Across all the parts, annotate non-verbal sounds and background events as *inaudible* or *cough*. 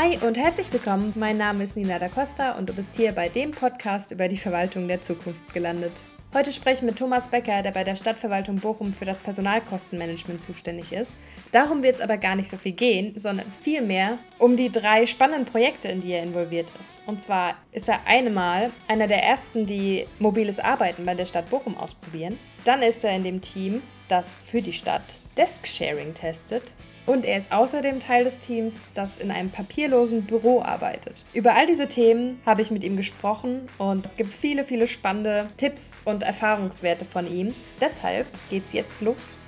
Hi und herzlich willkommen. Mein Name ist Nina da Costa und du bist hier bei dem Podcast über die Verwaltung der Zukunft gelandet. Heute spreche ich mit Thomas Becker, der bei der Stadtverwaltung Bochum für das Personalkostenmanagement zuständig ist. Darum wird es aber gar nicht so viel gehen, sondern vielmehr um die drei spannenden Projekte, in die er involviert ist. Und zwar ist er einmal einer der ersten, die mobiles Arbeiten bei der Stadt Bochum ausprobieren. Dann ist er in dem Team, das für die Stadt Desk Sharing testet. Und er ist außerdem Teil des Teams, das in einem papierlosen Büro arbeitet. Über all diese Themen habe ich mit ihm gesprochen und es gibt viele, viele spannende Tipps und Erfahrungswerte von ihm. Deshalb geht's jetzt los.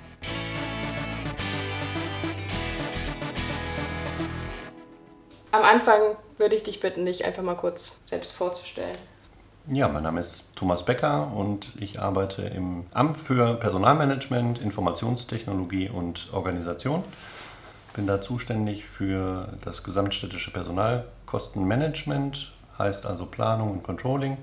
Am Anfang würde ich dich bitten, dich einfach mal kurz selbst vorzustellen. Ja, mein Name ist Thomas Becker und ich arbeite im Amt für Personalmanagement, Informationstechnologie und Organisation. Bin da zuständig für das gesamtstädtische Personalkostenmanagement, heißt also Planung und Controlling.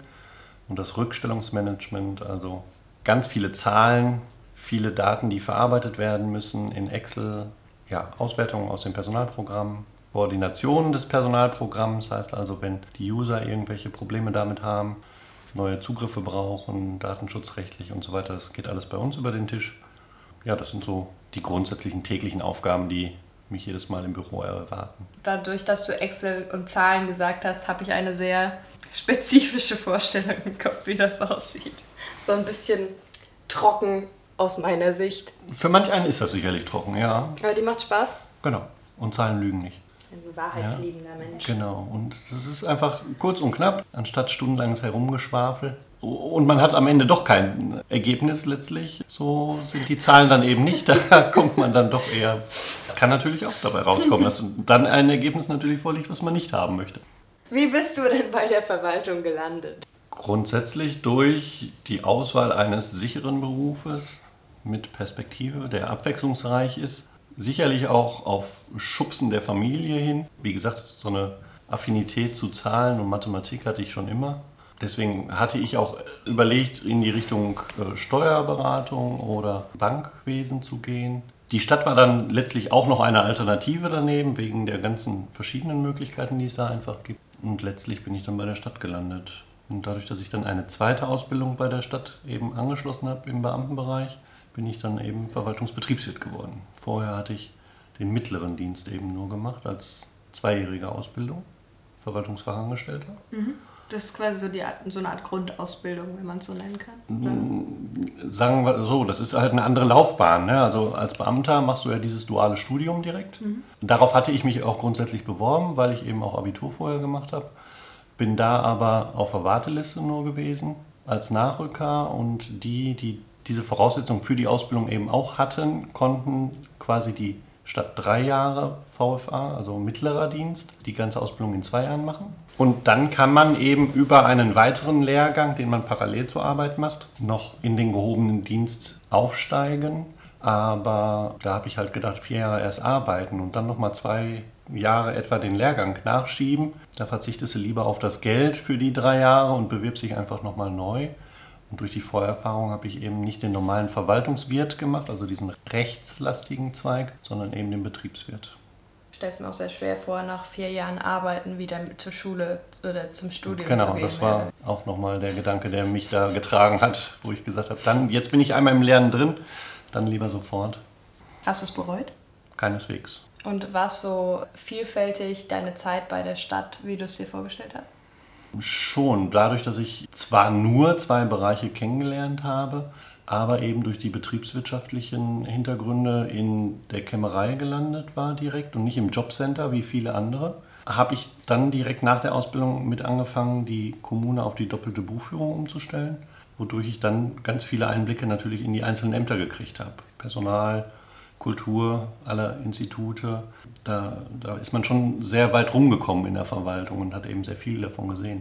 Und das Rückstellungsmanagement, also ganz viele Zahlen, viele Daten, die verarbeitet werden müssen in Excel, ja, Auswertungen aus dem Personalprogramm, Koordination des Personalprogramms, heißt also, wenn die User irgendwelche Probleme damit haben, neue Zugriffe brauchen, datenschutzrechtlich und so weiter, das geht alles bei uns über den Tisch. Ja, das sind so die grundsätzlichen täglichen Aufgaben, die mich jedes Mal im Büro erwarten. Dadurch, dass du Excel und Zahlen gesagt hast, habe ich eine sehr spezifische Vorstellung im Kopf, wie das aussieht. So ein bisschen trocken aus meiner Sicht. Für manch einen ist das sicherlich trocken, ja. Aber die macht Spaß? Genau. Und Zahlen lügen nicht. Ein wahrheitsliebender ja, Mensch. Genau. Und das ist einfach kurz und knapp, anstatt stundenlanges Herumgeschwafel. Und man hat am Ende doch kein Ergebnis letztlich. So sind die Zahlen dann eben nicht. *laughs* Da kommt man dann doch eher. Es kann natürlich auch dabei rauskommen, dass dann ein Ergebnis natürlich vorliegt, was man nicht haben möchte. Wie bist du denn bei der Verwaltung gelandet? Grundsätzlich durch die Auswahl eines sicheren Berufes mit Perspektive, der abwechslungsreich ist. Sicherlich auch auf Schubsen der Familie hin. Wie gesagt, so eine Affinität zu Zahlen und Mathematik hatte ich schon immer. Deswegen hatte ich auch überlegt, in die Richtung äh, Steuerberatung oder Bankwesen zu gehen. Die Stadt war dann letztlich auch noch eine Alternative daneben, wegen der ganzen verschiedenen Möglichkeiten, die es da einfach gibt. Und letztlich bin ich dann bei der Stadt gelandet. Und dadurch, dass ich dann eine zweite Ausbildung bei der Stadt eben angeschlossen habe im Beamtenbereich, bin ich dann eben Verwaltungsbetriebswirt geworden. Vorher hatte ich den mittleren Dienst eben nur gemacht als zweijährige Ausbildung, Verwaltungsfachangestellter. Mhm. Das ist quasi so, die, so eine Art Grundausbildung, wenn man es so nennen kann. Oder? Mm, sagen wir so, das ist halt eine andere Laufbahn. Ne? Also als Beamter machst du ja dieses duale Studium direkt. Mhm. Darauf hatte ich mich auch grundsätzlich beworben, weil ich eben auch Abitur vorher gemacht habe. Bin da aber auf der Warteliste nur gewesen als Nachrücker und die, die diese Voraussetzungen für die Ausbildung eben auch hatten, konnten quasi die statt drei Jahre VFA, also mittlerer Dienst, die ganze Ausbildung in zwei Jahren machen. Und dann kann man eben über einen weiteren Lehrgang, den man parallel zur Arbeit macht, noch in den gehobenen Dienst aufsteigen. Aber da habe ich halt gedacht, vier Jahre erst arbeiten und dann nochmal zwei Jahre etwa den Lehrgang nachschieben. Da verzichtest du lieber auf das Geld für die drei Jahre und bewirbst dich einfach nochmal neu. Und durch die Vorerfahrung habe ich eben nicht den normalen Verwaltungswirt gemacht, also diesen rechtslastigen Zweig, sondern eben den Betriebswirt. Ich stelle es mir auch sehr schwer vor, nach vier Jahren Arbeiten wieder zur Schule oder zum Studium genau, zu gehen. Genau, das war ja. auch nochmal der Gedanke, der mich da getragen hat, wo ich gesagt habe, dann, jetzt bin ich einmal im Lernen drin, dann lieber sofort. Hast du es bereut? Keineswegs. Und war es so vielfältig deine Zeit bei der Stadt, wie du es dir vorgestellt hast? Schon, dadurch, dass ich zwar nur zwei Bereiche kennengelernt habe, aber eben durch die betriebswirtschaftlichen Hintergründe in der Kämmerei gelandet war direkt und nicht im Jobcenter wie viele andere, habe ich dann direkt nach der Ausbildung mit angefangen, die Kommune auf die doppelte Buchführung umzustellen, wodurch ich dann ganz viele Einblicke natürlich in die einzelnen Ämter gekriegt habe. Personal, Kultur aller Institute. Da, da ist man schon sehr weit rumgekommen in der Verwaltung und hat eben sehr viel davon gesehen.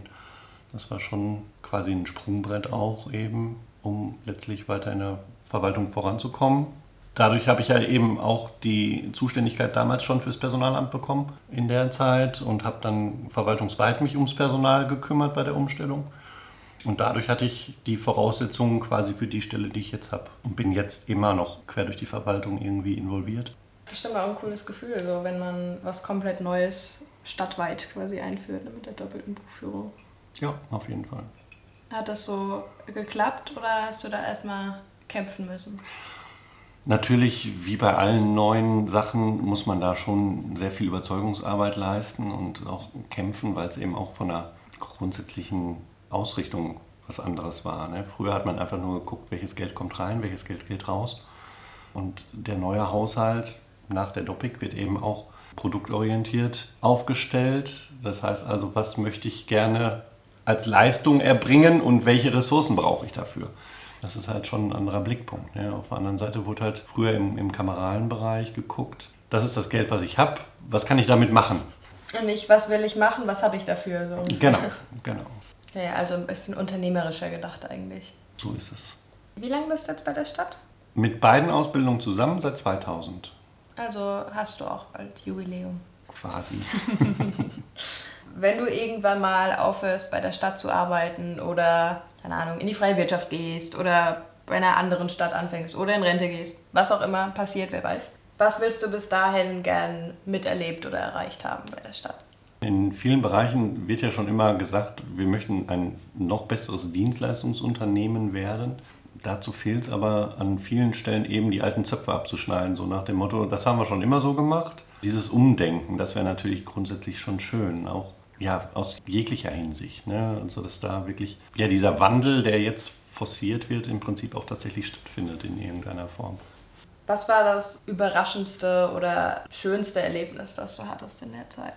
Das war schon quasi ein Sprungbrett auch eben, um letztlich weiter in der Verwaltung voranzukommen. Dadurch habe ich ja eben auch die Zuständigkeit damals schon fürs Personalamt bekommen in der Zeit und habe dann verwaltungsweit mich ums Personal gekümmert bei der Umstellung. Und dadurch hatte ich die Voraussetzungen quasi für die Stelle, die ich jetzt habe. Und bin jetzt immer noch quer durch die Verwaltung irgendwie involviert. Bestimmt auch ein cooles Gefühl, so wenn man was komplett Neues stadtweit quasi einführt ne, mit der doppelten Buchführung. Ja, auf jeden Fall. Hat das so geklappt oder hast du da erstmal kämpfen müssen? Natürlich, wie bei allen neuen Sachen, muss man da schon sehr viel Überzeugungsarbeit leisten und auch kämpfen, weil es eben auch von der grundsätzlichen Ausrichtung was anderes war. Ne? Früher hat man einfach nur geguckt, welches Geld kommt rein, welches Geld geht raus. Und der neue Haushalt nach der Doppik wird eben auch produktorientiert aufgestellt. Das heißt also, was möchte ich gerne als Leistung erbringen und welche Ressourcen brauche ich dafür? Das ist halt schon ein anderer Blickpunkt. Ne? Auf der anderen Seite wurde halt früher im, im kameralen Bereich geguckt, das ist das Geld, was ich habe, was kann ich damit machen? Und nicht, was will ich machen, was habe ich dafür? So. Genau, *laughs* genau. Ja, also ein bisschen unternehmerischer gedacht eigentlich. So ist es. Wie lange bist du jetzt bei der Stadt? Mit beiden Ausbildungen zusammen seit 2000. Also hast du auch bald Jubiläum. Quasi. *laughs* Wenn du irgendwann mal aufhörst, bei der Stadt zu arbeiten oder, keine Ahnung, in die freie Wirtschaft gehst oder bei einer anderen Stadt anfängst oder in Rente gehst, was auch immer passiert, wer weiß. Was willst du bis dahin gern miterlebt oder erreicht haben bei der Stadt? In vielen Bereichen wird ja schon immer gesagt, wir möchten ein noch besseres Dienstleistungsunternehmen werden. Dazu fehlt es aber an vielen Stellen eben die alten Zöpfe abzuschneiden, so nach dem Motto, das haben wir schon immer so gemacht. Dieses Umdenken, das wäre natürlich grundsätzlich schon schön, auch ja, aus jeglicher Hinsicht. Ne? Also dass da wirklich ja, dieser Wandel, der jetzt forciert wird, im Prinzip auch tatsächlich stattfindet in irgendeiner Form. Was war das überraschendste oder schönste Erlebnis, das du hattest in der Zeit?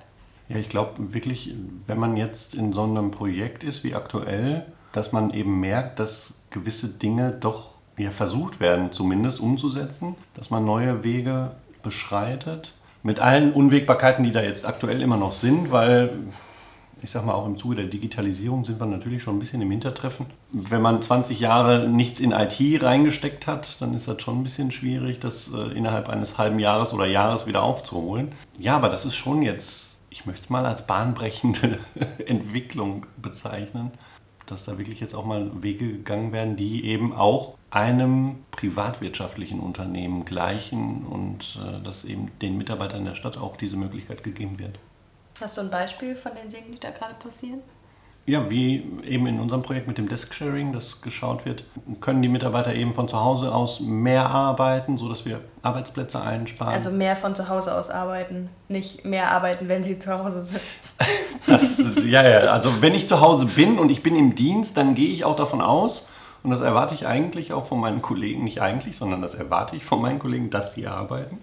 Ja, ich glaube wirklich, wenn man jetzt in so einem Projekt ist wie aktuell, dass man eben merkt, dass gewisse Dinge doch ja, versucht werden, zumindest umzusetzen, dass man neue Wege beschreitet. Mit allen Unwägbarkeiten, die da jetzt aktuell immer noch sind, weil ich sag mal, auch im Zuge der Digitalisierung sind wir natürlich schon ein bisschen im Hintertreffen. Wenn man 20 Jahre nichts in IT reingesteckt hat, dann ist das schon ein bisschen schwierig, das äh, innerhalb eines halben Jahres oder Jahres wieder aufzuholen. Ja, aber das ist schon jetzt, ich möchte es mal als bahnbrechende *laughs* Entwicklung bezeichnen, dass da wirklich jetzt auch mal Wege gegangen werden, die eben auch einem privatwirtschaftlichen Unternehmen gleichen und äh, dass eben den Mitarbeitern der Stadt auch diese Möglichkeit gegeben wird. Hast du ein Beispiel von den Dingen, die da gerade passieren? Ja, wie eben in unserem Projekt mit dem Desk-Sharing, das geschaut wird, können die Mitarbeiter eben von zu Hause aus mehr arbeiten, sodass wir Arbeitsplätze einsparen. Also mehr von zu Hause aus arbeiten, nicht mehr arbeiten, wenn sie zu Hause sind. *laughs* Das ja, ja, also wenn ich zu Hause bin und ich bin im Dienst, dann gehe ich auch davon aus, und das erwarte ich eigentlich auch von meinen Kollegen, nicht eigentlich, sondern das erwarte ich von meinen Kollegen, dass sie arbeiten.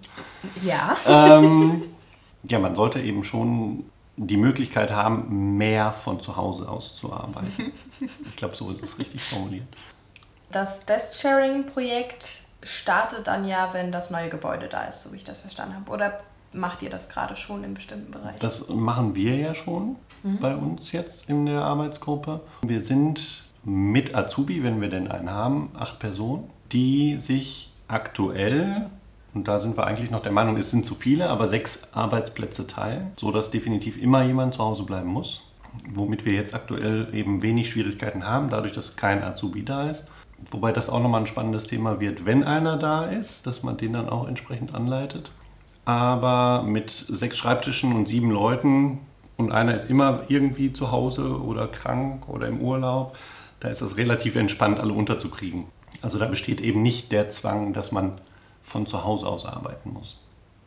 Ja. Ähm, *laughs* ja, man sollte eben schon die Möglichkeit haben, mehr von zu Hause aus zu arbeiten. *laughs* Ich glaube, so ist es richtig formuliert. Das Desk-Sharing-Projekt startet dann ja, wenn das neue Gebäude da ist, so wie ich das verstanden habe. Oder macht ihr das gerade schon in bestimmten Bereichen? Das machen wir ja schon mhm. bei uns jetzt in der Arbeitsgruppe. Wir sind mit Azubi, wenn wir denn einen haben, acht Personen, die sich aktuell und da sind wir eigentlich noch der Meinung, es sind zu viele, aber sechs Arbeitsplätze teilen, sodass definitiv immer jemand zu Hause bleiben muss. Womit wir jetzt aktuell eben wenig Schwierigkeiten haben, dadurch, dass kein Azubi da ist. Wobei das auch nochmal ein spannendes Thema wird, wenn einer da ist, dass man den dann auch entsprechend anleitet. Aber mit sechs Schreibtischen und sieben Leuten und einer ist immer irgendwie zu Hause oder krank oder im Urlaub, da ist es relativ entspannt, alle unterzukriegen. Also da besteht eben nicht der Zwang, dass man von zu Hause aus arbeiten muss.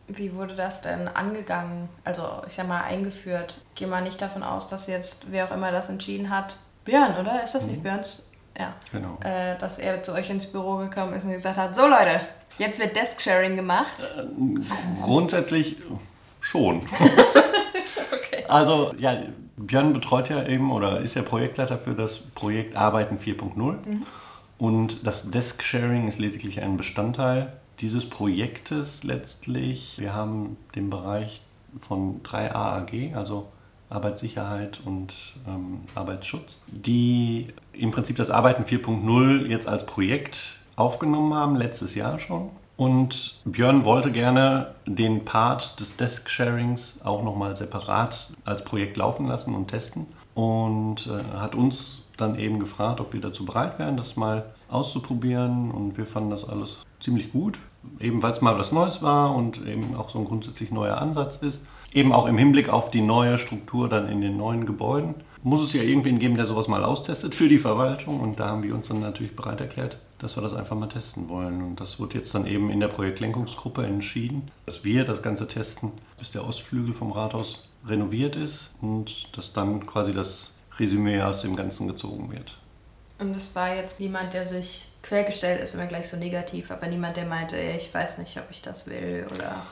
Wie wurde das denn angegangen? Also, ich sag mal, eingeführt. Geh mal nicht davon aus, dass jetzt, wer auch immer das entschieden hat, Björn, oder? Ist das nicht mhm. Björns? Ja. Genau. Äh, dass er zu euch ins Büro gekommen ist und gesagt hat: So, Leute, jetzt wird Desk-Sharing gemacht. Äh, grundsätzlich schon. *laughs* okay. Also, ja, Björn betreut ja eben oder ist ja Projektleiter für das Projekt Arbeiten 4.0. Mhm. Und das Desk-Sharing ist lediglich ein Bestandteil dieses Projektes letztlich. Wir haben den Bereich von 3 AAG, also Arbeitssicherheit und ähm, Arbeitsschutz, die im Prinzip das Arbeiten 4.0 jetzt als Projekt aufgenommen haben, letztes Jahr schon. Und Björn wollte gerne den Part des Desk-Sharings auch nochmal separat als Projekt laufen lassen und testen. Und äh, hat uns dann eben gefragt, ob wir dazu bereit wären, das mal auszuprobieren. Und wir fanden das alles ziemlich gut, eben weil es mal was Neues war und eben auch so ein grundsätzlich neuer Ansatz ist. Eben auch im Hinblick auf die neue Struktur dann in den neuen Gebäuden. Muss es ja irgendwen geben, der sowas mal austestet für die Verwaltung und da haben wir uns dann natürlich bereit erklärt, dass wir das einfach mal testen wollen. Und das wird jetzt dann eben in der Projektlenkungsgruppe entschieden, dass wir das Ganze testen, bis der Ostflügel vom Rathaus renoviert ist und dass dann quasi das Resümee aus dem Ganzen gezogen wird. Und es war jetzt niemand, der sich quergestellt ist, immer gleich so negativ, aber niemand, der meinte, ich weiß nicht, ob ich das will oder.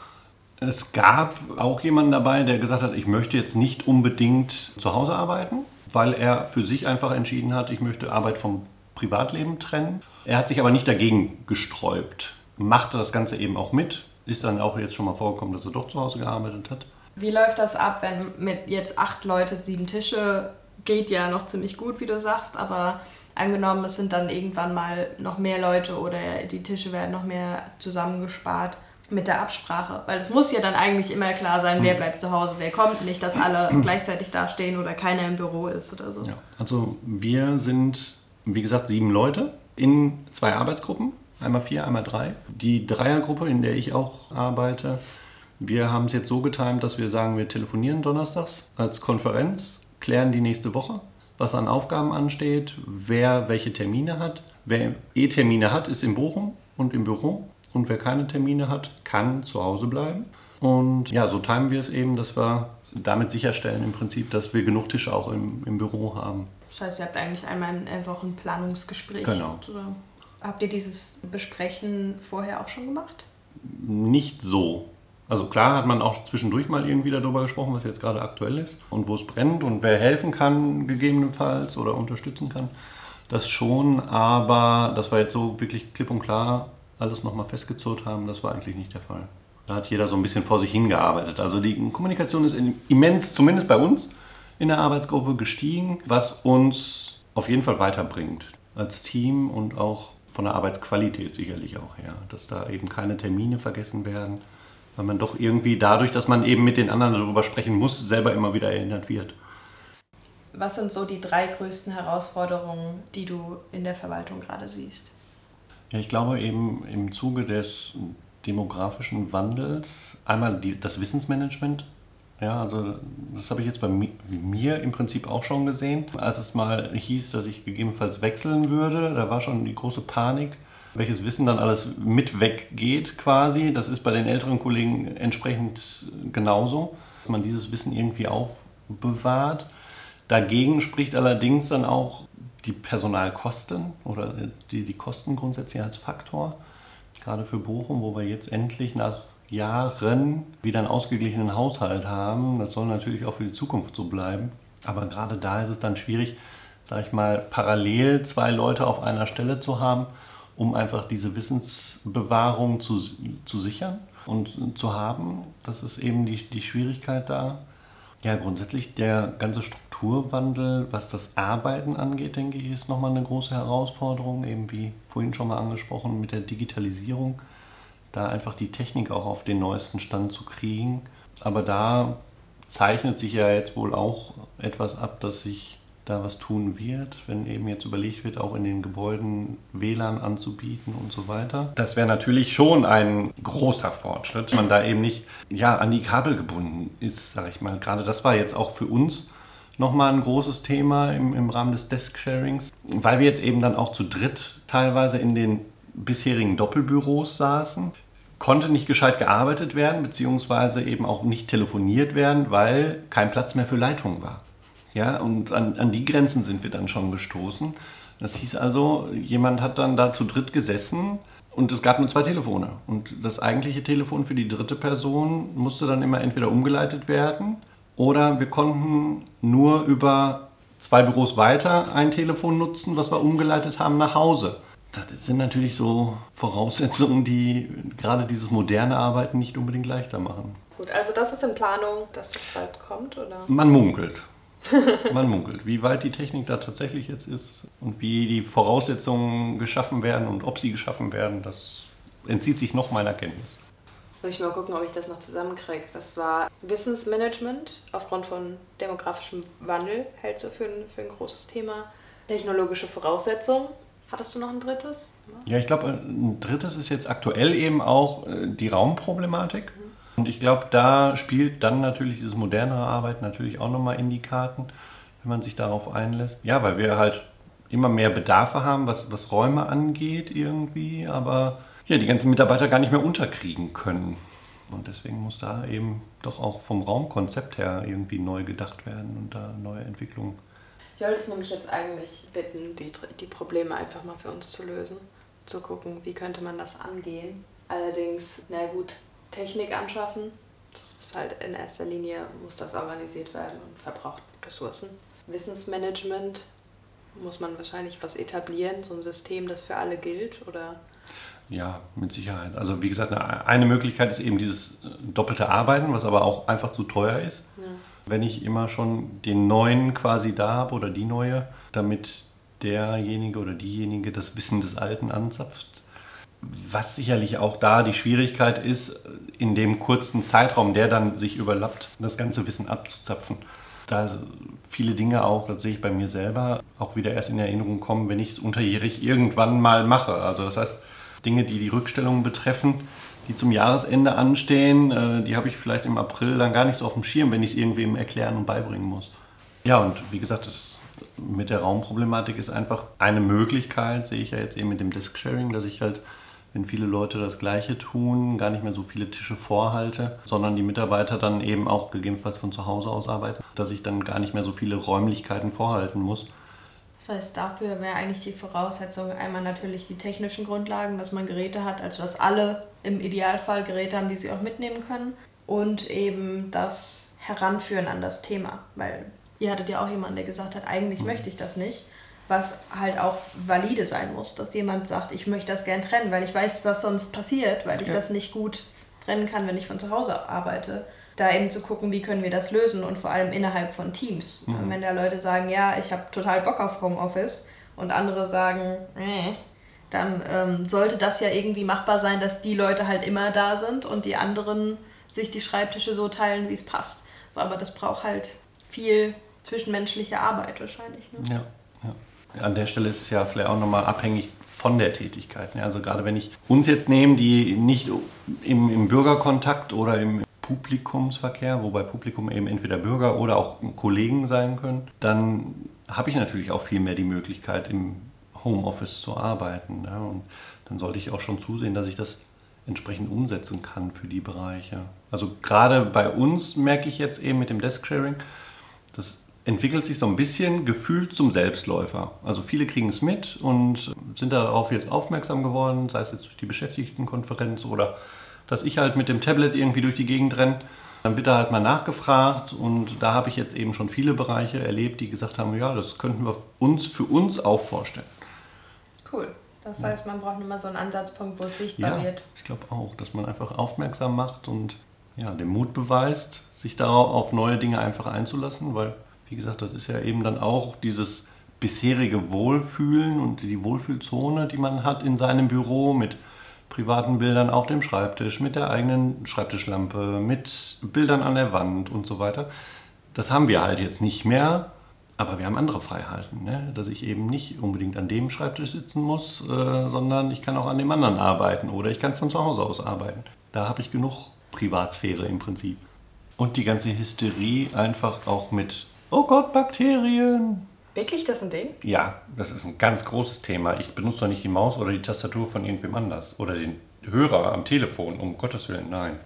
Es gab auch jemanden dabei, der gesagt hat, ich möchte jetzt nicht unbedingt zu Hause arbeiten, weil er für sich einfach entschieden hat, ich möchte Arbeit vom Privatleben trennen. Er hat sich aber nicht dagegen gesträubt, machte das Ganze eben auch mit, ist dann auch jetzt schon mal vorgekommen, dass er doch zu Hause gearbeitet hat. Wie läuft das ab, wenn mit jetzt acht Leute sieben Tische geht ja noch ziemlich gut, wie du sagst, aber angenommen, es sind dann irgendwann mal noch mehr Leute oder die Tische werden noch mehr zusammengespart mit der Absprache. Weil es muss ja dann eigentlich immer klar sein, wer hm. bleibt zu Hause, wer kommt. Nicht, dass alle *clears throat* gleichzeitig dastehen oder keiner im Büro ist oder so. Ja, also wir sind, wie gesagt, sieben Leute in zwei Arbeitsgruppen. Einmal vier, einmal drei. Die Dreiergruppe, in der ich auch arbeite, wir haben es jetzt so getimt, dass wir sagen, wir telefonieren donnerstags als Konferenz klären die nächste Woche, was an Aufgaben ansteht, wer welche Termine hat. Wer E-Termine hat, ist in Bochum und im Büro. Und wer keine Termine hat, kann zu Hause bleiben. Und ja, so timen wir es eben, dass wir damit sicherstellen im Prinzip, dass wir genug Tische auch im, im Büro haben. Das heißt, ihr habt eigentlich einmal in der Woche ein Planungsgespräch. Genau. Habt ihr dieses Besprechen vorher auch schon gemacht? Nicht so. Also klar hat man auch zwischendurch mal irgendwie darüber gesprochen, was jetzt gerade aktuell ist und wo es brennt und wer helfen kann gegebenenfalls oder unterstützen kann. Das schon, aber das war jetzt so wirklich klipp und klar alles nochmal festgezurrt haben, das war eigentlich nicht der Fall. Da hat jeder so ein bisschen vor sich hingearbeitet. Also die Kommunikation ist immens, zumindest bei uns in der Arbeitsgruppe, gestiegen, was uns auf jeden Fall weiterbringt als Team und auch von der Arbeitsqualität sicherlich auch her, dass da eben keine Termine vergessen werden weil man doch irgendwie dadurch, dass man eben mit den anderen darüber sprechen muss, selber immer wieder erinnert wird. Was sind so die drei größten Herausforderungen, die du in der Verwaltung gerade siehst? Ja, ich glaube eben im Zuge des demografischen Wandels einmal die, das Wissensmanagement. Ja, also das habe ich jetzt bei mir im Prinzip auch schon gesehen. Als es mal hieß, dass ich gegebenenfalls wechseln würde, da war schon die große Panik welches Wissen dann alles mit weggeht quasi. Das ist bei den älteren Kollegen entsprechend genauso, dass man dieses Wissen irgendwie aufbewahrt. Dagegen spricht allerdings dann auch die Personalkosten oder die, die Kosten grundsätzlich als Faktor. Gerade für Bochum, wo wir jetzt endlich nach Jahren wieder einen ausgeglichenen Haushalt haben. Das soll natürlich auch für die Zukunft so bleiben. Aber gerade da ist es dann schwierig, sage ich mal, parallel zwei Leute auf einer Stelle zu haben um einfach diese Wissensbewahrung zu, zu sichern und zu haben. Das ist eben die, die Schwierigkeit da. Ja, grundsätzlich der ganze Strukturwandel, was das Arbeiten angeht, denke ich, ist nochmal eine große Herausforderung, eben wie vorhin schon mal angesprochen mit der Digitalisierung, da einfach die Technik auch auf den neuesten Stand zu kriegen. Aber da zeichnet sich ja jetzt wohl auch etwas ab, dass sich da was tun wird, wenn eben jetzt überlegt wird, auch in den Gebäuden WLAN anzubieten und so weiter. Das wäre natürlich schon ein großer Fortschritt, man da eben nicht ja, an die Kabel gebunden ist, sage ich mal. Gerade das war jetzt auch für uns nochmal ein großes Thema im, im Rahmen des Desk-Sharings, weil wir jetzt eben dann auch zu dritt teilweise in den bisherigen Doppelbüros saßen konnte nicht gescheit gearbeitet werden, beziehungsweise eben auch nicht telefoniert werden, weil kein Platz mehr für Leitungen war. Ja, und an, an die Grenzen sind wir dann schon gestoßen. Das hieß also, jemand hat dann da zu dritt gesessen und es gab nur zwei Telefone. Und das eigentliche Telefon für die dritte Person musste dann immer entweder umgeleitet werden oder wir konnten nur über zwei Büros weiter ein Telefon nutzen, was wir umgeleitet haben nach Hause. Das sind natürlich so Voraussetzungen, die gerade dieses moderne Arbeiten nicht unbedingt leichter machen. Gut, also das ist in Planung, dass das bald kommt, oder? Man munkelt. *laughs* Man munkelt, wie weit die Technik da tatsächlich jetzt ist und wie die Voraussetzungen geschaffen werden und ob sie geschaffen werden, das entzieht sich noch meiner Kenntnis. Muss ich mal gucken, ob ich das noch zusammenkriege. Das war Wissensmanagement aufgrund von demografischem Wandel, hält so für ein, für ein großes Thema. Technologische Voraussetzungen Hattest du noch ein drittes? Ja, ich glaube, ein drittes ist jetzt aktuell eben auch äh, die Raumproblematik. Und ich glaube, da spielt dann natürlich dieses modernere Arbeiten natürlich auch nochmal in die Karten, wenn man sich darauf einlässt. Ja, weil wir halt immer mehr Bedarfe haben, was, was Räume angeht irgendwie, aber ja, die ganzen Mitarbeiter gar nicht mehr unterkriegen können. Und deswegen muss da eben doch auch vom Raumkonzept her irgendwie neu gedacht werden und da neue Entwicklungen. Ich wollte dich nämlich jetzt eigentlich bitten, die, die Probleme einfach mal für uns zu lösen, zu gucken, wie könnte man das angehen. Allerdings, na gut, Technik anschaffen, das ist halt in erster Linie, muss das organisiert werden und verbraucht Ressourcen. Wissensmanagement, muss man wahrscheinlich was etablieren, so ein System, das für alle gilt, oder? Ja, mit Sicherheit. Also wie gesagt, eine Möglichkeit ist eben dieses äh, doppelte Arbeiten, was aber auch einfach zu teuer ist. Ja. Wenn ich immer schon den neuen quasi da habe oder die neue, damit derjenige oder diejenige das Wissen des Alten anzapft. Was sicherlich auch da die Schwierigkeit ist, in dem kurzen Zeitraum, der dann sich überlappt, das ganze Wissen abzuzapfen. Da viele Dinge auch, das sehe ich bei mir selber, auch wieder erst in Erinnerung kommen, wenn ich es unterjährig irgendwann mal mache. Also das heißt, Dinge, die die Rückstellungen betreffen, die zum Jahresende anstehen, äh, die habe ich vielleicht im April dann gar nicht so auf dem Schirm, wenn ich es irgendwem erklären und beibringen muss. Ja, und wie gesagt, das mit der Raumproblematik ist einfach eine Möglichkeit, sehe ich ja jetzt eben mit dem Disk-Sharing, dass ich halt, wenn viele Leute das Gleiche tun, gar nicht mehr so viele Tische vorhalte, sondern die Mitarbeiter dann eben auch gegebenenfalls von zu Hause aus arbeiten, dass ich dann gar nicht mehr so viele Räumlichkeiten vorhalten muss. Das heißt, dafür wäre eigentlich die Voraussetzung einmal natürlich die technischen Grundlagen, dass man Geräte hat, also dass alle im Idealfall Geräte haben, die sie auch mitnehmen können und eben das Heranführen an das Thema, weil ihr hattet ja auch jemanden, der gesagt hat, eigentlich mhm. möchte ich das nicht, was halt auch valide sein muss, dass jemand sagt, ich möchte das gern trennen, weil ich weiß, was sonst passiert, weil ich ja. das nicht gut trennen kann, wenn ich von zu Hause arbeite da eben zu gucken, wie können wir das lösen und vor allem innerhalb von Teams. Mhm. Wenn da Leute sagen, ja, ich habe total Bock auf Homeoffice und andere sagen, nee, dann ähm, sollte das ja irgendwie machbar sein, dass die Leute halt immer da sind und die anderen sich die Schreibtische so teilen, wie es passt. Aber das braucht halt viel zwischenmenschliche Arbeit wahrscheinlich. Ne? Ja. An der Stelle ist es ja vielleicht auch nochmal abhängig von der Tätigkeit. Ne? Also gerade wenn ich uns jetzt nehme, die nicht im, im Bürgerkontakt oder im Publikumsverkehr, wobei Publikum eben entweder Bürger oder auch Kollegen sein können, dann habe ich natürlich auch viel mehr die Möglichkeit, im Homeoffice zu arbeiten. Ja, und dann sollte ich auch schon zusehen, dass ich das entsprechend umsetzen kann für die Bereiche. Also gerade bei uns merke ich jetzt eben mit dem Desk-Sharing, das entwickelt sich so ein bisschen gefühlt zum Selbstläufer. Also viele kriegen es mit und sind darauf jetzt aufmerksam geworden, sei es jetzt durch die Beschäftigtenkonferenz oder dass ich halt mit dem Tablet irgendwie durch die Gegend renne. Dann wird da halt mal nachgefragt und da habe ich jetzt eben schon viele Bereiche erlebt, die gesagt haben, ja, das könnten wir uns für uns auch vorstellen. Cool. Das heißt, man braucht mal so einen Ansatzpunkt, wo es sichtbar ja, wird. Ich glaube auch, dass man einfach aufmerksam macht und ja, den Mut beweist, sich darauf auf neue Dinge einfach einzulassen, weil, wie gesagt, das ist ja eben dann auch dieses bisherige Wohlfühlen und die Wohlfühlzone, die man hat in seinem Büro mit privaten Bildern auf dem Schreibtisch, mit der eigenen Schreibtischlampe, mit Bildern an der Wand und so weiter. Das haben wir halt jetzt nicht mehr, aber wir haben andere Freiheiten, ne? dass ich eben nicht unbedingt an dem Schreibtisch sitzen muss, äh, sondern ich kann auch an dem anderen arbeiten oder ich kann von zu Hause aus arbeiten. Da habe ich genug Privatsphäre im Prinzip. Und die ganze Hysterie einfach auch mit, oh Gott, Bakterien, Wirklich das ein Ding? Ja, das ist ein ganz großes Thema. Ich benutze doch nicht die Maus oder die Tastatur von irgendwem anders oder den Hörer am Telefon, um Gottes Willen, nein.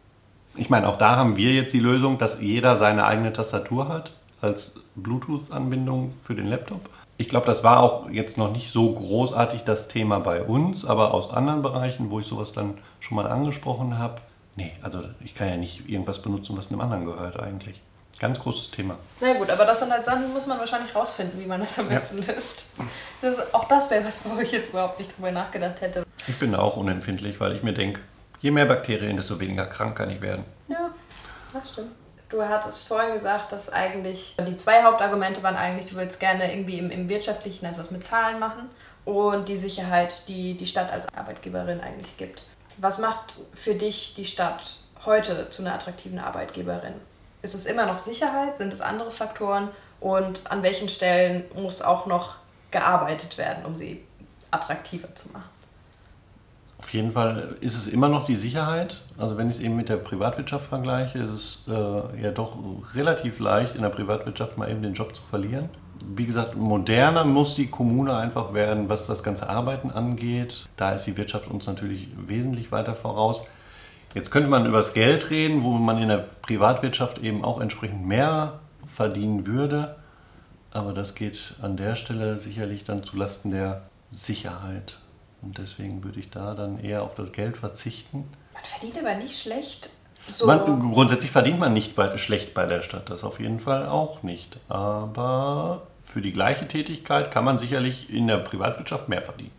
Ich meine, auch da haben wir jetzt die Lösung, dass jeder seine eigene Tastatur hat als Bluetooth-Anbindung für den Laptop. Ich glaube, das war auch jetzt noch nicht so großartig das Thema bei uns, aber aus anderen Bereichen, wo ich sowas dann schon mal angesprochen habe, nee, also ich kann ja nicht irgendwas benutzen, was einem anderen gehört eigentlich. Ganz großes Thema. Na gut, aber das sind halt Sachen, muss man wahrscheinlich rausfinden, wie man das am besten ja. löst. Das, auch das wäre was, wo ich jetzt überhaupt nicht drüber nachgedacht hätte. Ich bin auch unempfindlich, weil ich mir denke, je mehr Bakterien, desto weniger krank kann ich werden. Ja, das stimmt. Du hattest vorhin gesagt, dass eigentlich die zwei Hauptargumente waren eigentlich, du willst gerne irgendwie im, im Wirtschaftlichen, also was mit Zahlen machen und die Sicherheit, die die Stadt als Arbeitgeberin eigentlich gibt. Was macht für dich die Stadt heute zu einer attraktiven Arbeitgeberin? Ist es immer noch Sicherheit? Sind es andere Faktoren? Und an welchen Stellen muss auch noch gearbeitet werden, um sie attraktiver zu machen? Auf jeden Fall ist es immer noch die Sicherheit. Also wenn ich es eben mit der Privatwirtschaft vergleiche, ist es äh, ja doch relativ leicht, in der Privatwirtschaft mal eben den Job zu verlieren. Wie gesagt, moderner muss die Kommune einfach werden, was das ganze Arbeiten angeht. Da ist die Wirtschaft uns natürlich wesentlich weiter voraus. Jetzt könnte man über das Geld reden, wo man in der Privatwirtschaft eben auch entsprechend mehr verdienen würde. Aber das geht an der Stelle sicherlich dann zulasten der Sicherheit. Und deswegen würde ich da dann eher auf das Geld verzichten. Man verdient aber nicht schlecht. So. Man, grundsätzlich verdient man nicht bei, schlecht bei der Stadt, das auf jeden Fall auch nicht. Aber für die gleiche Tätigkeit kann man sicherlich in der Privatwirtschaft mehr verdienen.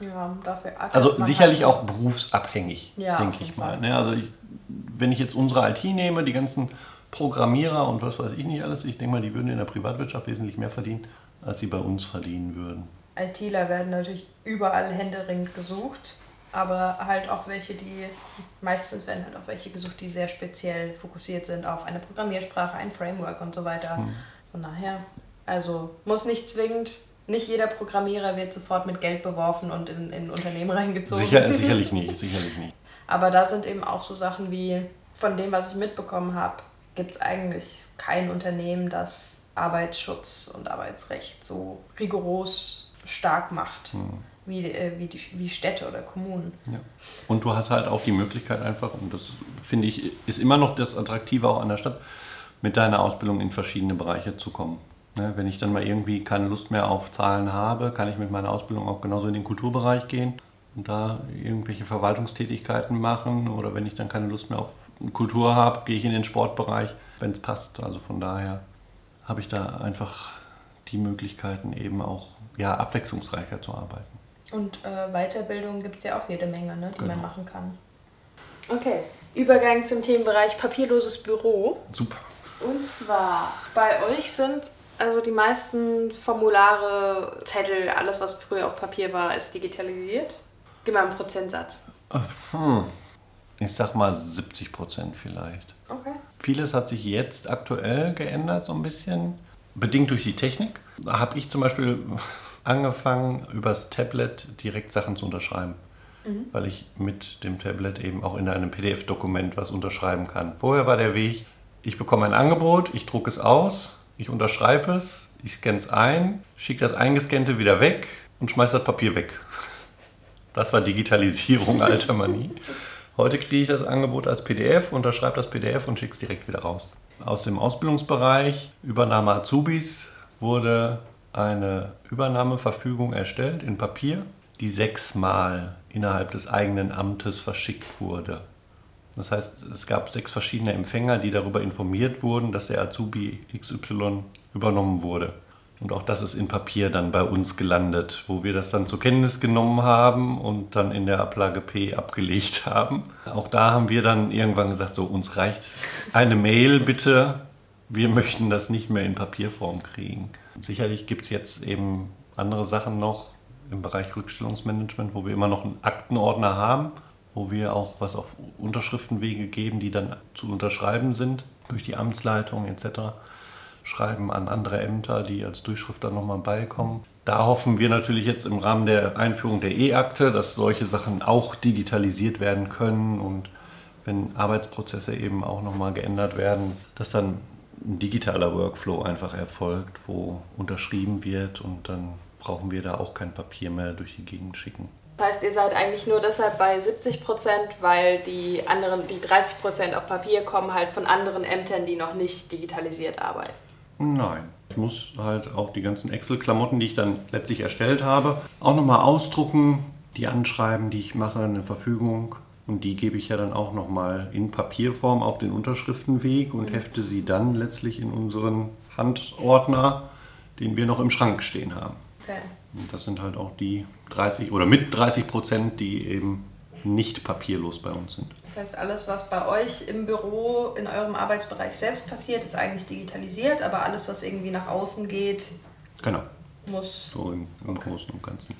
Ja, dafür Also sicherlich auch berufsabhängig, ja, denke ich mal. Ne? Also ich, wenn ich jetzt unsere IT nehme, die ganzen Programmierer und was weiß ich nicht alles, ich denke mal, die würden in der Privatwirtschaft wesentlich mehr verdienen, als sie bei uns verdienen würden. ITler werden natürlich überall händeringend gesucht, aber halt auch welche, die, meistens werden halt auch welche gesucht, die sehr speziell fokussiert sind auf eine Programmiersprache, ein Framework und so weiter. Hm. Von daher, also muss nicht zwingend, nicht jeder Programmierer wird sofort mit Geld beworfen und in, in Unternehmen reingezogen. Sicher, *laughs* sicherlich nicht, sicherlich nicht. Aber da sind eben auch so Sachen wie, von dem, was ich mitbekommen habe, gibt es eigentlich kein Unternehmen, das Arbeitsschutz und Arbeitsrecht so rigoros stark macht. Hm. Wie, äh, wie, die, wie Städte oder Kommunen. Ja. Und du hast halt auch die Möglichkeit einfach, und das finde ich, ist immer noch das Attraktive auch an der Stadt, mit deiner Ausbildung in verschiedene Bereiche zu kommen. Ne, wenn ich dann mal irgendwie keine Lust mehr auf Zahlen habe, kann ich mit meiner Ausbildung auch genauso in den Kulturbereich gehen und da irgendwelche Verwaltungstätigkeiten machen. Oder wenn ich dann keine Lust mehr auf Kultur habe, gehe ich in den Sportbereich, wenn es passt. Also von daher habe ich da einfach die Möglichkeiten eben auch ja, abwechslungsreicher zu arbeiten. Und äh, Weiterbildung gibt es ja auch jede Menge, ne, die genau. man machen kann. Okay, Übergang zum Themenbereich papierloses Büro. Super. Und zwar, bei euch sind also die meisten Formulare, Zettel, alles was früher auf Papier war, ist digitalisiert. Gib mal einen Prozentsatz. Hm. Ich sag mal 70 Prozent vielleicht. Okay. Vieles hat sich jetzt aktuell geändert, so ein bisschen. Bedingt durch die Technik. Da habe ich zum Beispiel *laughs* angefangen, übers Tablet direkt Sachen zu unterschreiben. Mhm. Weil ich mit dem Tablet eben auch in einem PDF-Dokument was unterschreiben kann. Vorher war der Weg, ich bekomme ein Angebot, ich drucke es aus, ich unterschreibe es, ich scanne es ein, schicke das Eingescannte wieder weg und schmeiße das Papier weg. *laughs* Das war Digitalisierung alter Manie. Heute kriege ich das Angebot als PDF, unterschreibe das PDF und schicke es direkt wieder raus. Aus dem Ausbildungsbereich, Übernahme Azubis, wurde eine Übernahmeverfügung erstellt in Papier, die sechsmal innerhalb des eigenen Amtes verschickt wurde. Das heißt, es gab sechs verschiedene Empfänger, die darüber informiert wurden, dass der Azubi XY übernommen wurde. Und auch das ist in Papier dann bei uns gelandet, wo wir das dann zur Kenntnis genommen haben und dann in der Ablage P abgelegt *laughs* haben. Auch da haben wir dann irgendwann gesagt, so uns reicht eine Mail bitte, wir möchten das nicht mehr in Papierform kriegen. Sicherlich gibt es jetzt eben andere Sachen noch im Bereich Rückstellungsmanagement, wo wir immer noch einen Aktenordner haben, wo wir auch was auf Unterschriftenwege geben, die dann zu unterschreiben sind durch die Amtsleitung etc. Schreiben an andere Ämter, die als Durchschrift dann nochmal beikommen. Da hoffen wir natürlich jetzt im Rahmen der Einführung der E-Akte, dass solche Sachen auch digitalisiert werden können und wenn Arbeitsprozesse eben auch nochmal geändert werden, dass dann ein digitaler Workflow einfach erfolgt, wo unterschrieben wird und dann brauchen wir da auch kein Papier mehr durch die Gegend schicken. Das heißt, ihr seid eigentlich nur deshalb bei 70 Prozent, weil die anderen, die 30 Prozent auf Papier kommen halt von anderen Ämtern, die noch nicht digitalisiert arbeiten. Nein. Ich muss halt auch die ganzen Excel-Klamotten, die ich dann letztlich erstellt habe, auch nochmal ausdrucken, die Anschreiben, die ich mache, eine Verfügung und die gebe ich ja dann auch nochmal in Papierform auf den Unterschriftenweg und hefte sie dann letztlich in unseren Handordner, den wir noch im Schrank stehen haben. Okay. Das sind halt auch die 30 oder mit 30 Prozent, die eben nicht papierlos bei uns sind. Das heißt, alles, was bei euch im Büro, in eurem Arbeitsbereich selbst passiert, ist eigentlich digitalisiert, aber alles, was irgendwie nach außen geht, genau. muss. So im, im. Großen und Ganzen.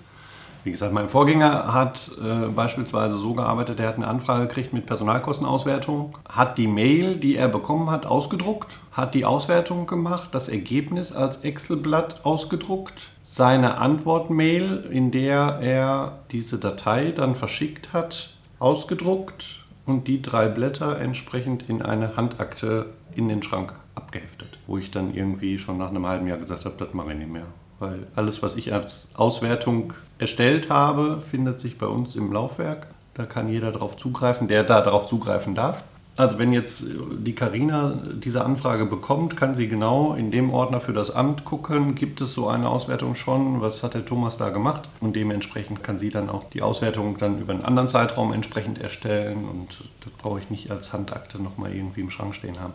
Wie gesagt, mein Vorgänger hat äh, beispielsweise so gearbeitet, er hat eine Anfrage gekriegt mit Personalkostenauswertung, hat die Mail, die er bekommen hat, ausgedruckt, hat die Auswertung gemacht, das Ergebnis als Excel-Blatt ausgedruckt, seine Antwortmail, in der er diese Datei dann verschickt hat, ausgedruckt und die drei Blätter entsprechend in eine Handakte in den Schrank abgeheftet. Wo ich dann irgendwie schon nach einem halben Jahr gesagt habe, das mache ich nicht mehr. Weil alles, was ich als Auswertung erstellt habe, findet sich bei uns im Laufwerk. Da kann jeder darauf zugreifen, der da darauf zugreifen darf. Also wenn jetzt die Karina diese Anfrage bekommt, kann sie genau in dem Ordner für das Amt gucken, gibt es so eine Auswertung schon, was hat der Thomas da gemacht? Und dementsprechend kann sie dann auch die Auswertung dann über einen anderen Zeitraum entsprechend erstellen. Und das brauche ich nicht als Handakte nochmal irgendwie im Schrank stehen haben.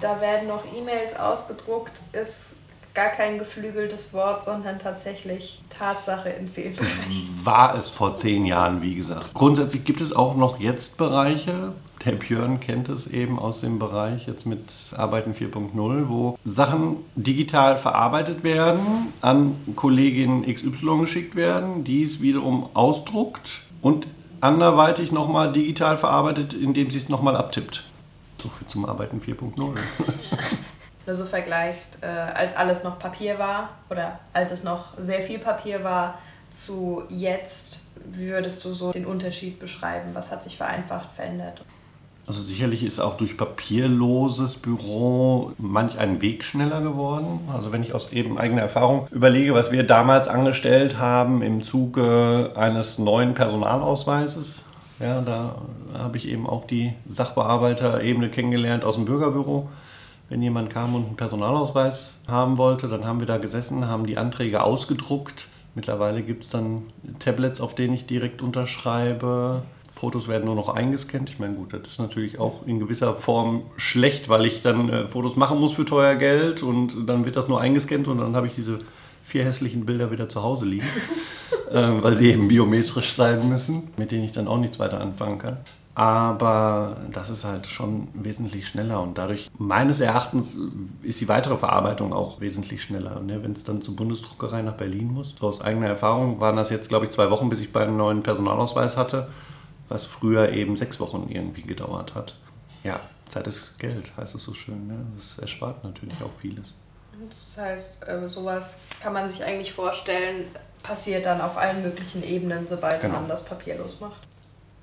Da werden noch E-Mails ausgedruckt, ist gar kein geflügeltes Wort, sondern tatsächlich Tatsache in vielen Bereichen. War es vor zehn Jahren, wie gesagt. Grundsätzlich gibt es auch noch jetzt Bereiche, der Björn kennt es eben aus dem Bereich jetzt mit Arbeiten 4.0, wo Sachen digital verarbeitet werden, an Kollegin XY geschickt werden, die es wiederum ausdruckt und anderweitig nochmal digital verarbeitet, indem sie es nochmal abtippt. So viel zum Arbeiten 4.0. *laughs* Du so vergleichst, äh, als alles noch Papier war oder als es noch sehr viel Papier war zu jetzt, wie würdest du so den Unterschied beschreiben? Was hat sich vereinfacht, verändert? Also sicherlich ist auch durch papierloses Büro manch ein Weg schneller geworden. Also wenn ich aus eben eigener Erfahrung überlege, was wir damals angestellt haben im Zuge eines neuen Personalausweises, ja, da habe ich eben auch die Sachbearbeiterebene kennengelernt aus dem Bürgerbüro. Wenn jemand kam und einen Personalausweis haben wollte, dann haben wir da gesessen, haben die Anträge ausgedruckt. Mittlerweile gibt es dann Tablets, auf denen ich direkt unterschreibe. Fotos werden nur noch eingescannt. Ich meine, gut, das ist natürlich auch in gewisser Form schlecht, weil ich dann äh, Fotos machen muss für teuer Geld und dann wird das nur eingescannt und dann habe ich diese vier hässlichen Bilder wieder zu Hause liegen, *laughs* äh, weil sie eben biometrisch sein müssen, mit denen ich dann auch nichts weiter anfangen kann. Aber das ist halt schon wesentlich schneller und dadurch, meines Erachtens, ist die weitere Verarbeitung auch wesentlich schneller. Ne? Wenn es dann zur Bundesdruckerei nach Berlin muss. So aus eigener Erfahrung waren das jetzt, glaube ich, zwei Wochen, bis ich beiden neuen Personalausweis hatte was früher eben sechs Wochen irgendwie gedauert hat. Ja, Zeit ist Geld, heißt es so schön. Ne? Das erspart natürlich auch vieles. Das heißt, äh, sowas kann man sich eigentlich vorstellen, passiert dann auf allen möglichen Ebenen, sobald genau. man das papierlos macht.